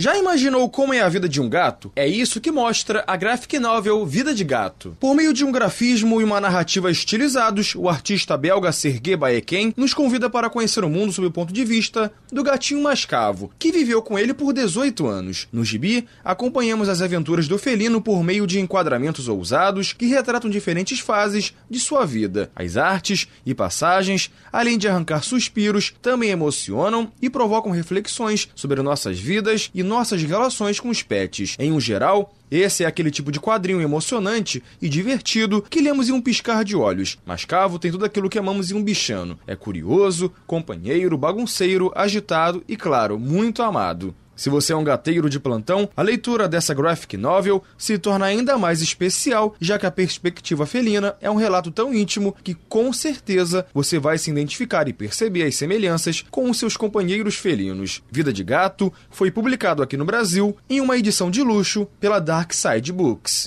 Já imaginou como é a vida de um gato? É isso que mostra a graphic novel Vida de Gato. Por meio de um grafismo e uma narrativa estilizados, o artista belga Serge Baeken nos convida para conhecer o mundo sob o ponto de vista do gatinho mascavo, que viveu com ele por 18 anos. No gibi, acompanhamos as aventuras do felino por meio de enquadramentos ousados que retratam diferentes fases de sua vida. As artes e passagens, além de arrancar suspiros, também emocionam e provocam reflexões sobre nossas vidas e nossas relações com os pets. Em um geral, esse é aquele tipo de quadrinho emocionante e divertido que lemos em um piscar de olhos. Mascavo tem tudo aquilo que amamos em um bichano. É curioso, companheiro, bagunceiro, agitado e, claro, muito amado. Se você é um gateiro de plantão, a leitura dessa graphic novel se torna ainda mais especial, já que a perspectiva felina é um relato tão íntimo que com certeza você vai se identificar e perceber as semelhanças com os seus companheiros felinos. Vida de Gato foi publicado aqui no Brasil em uma edição de luxo pela Dark Side Books.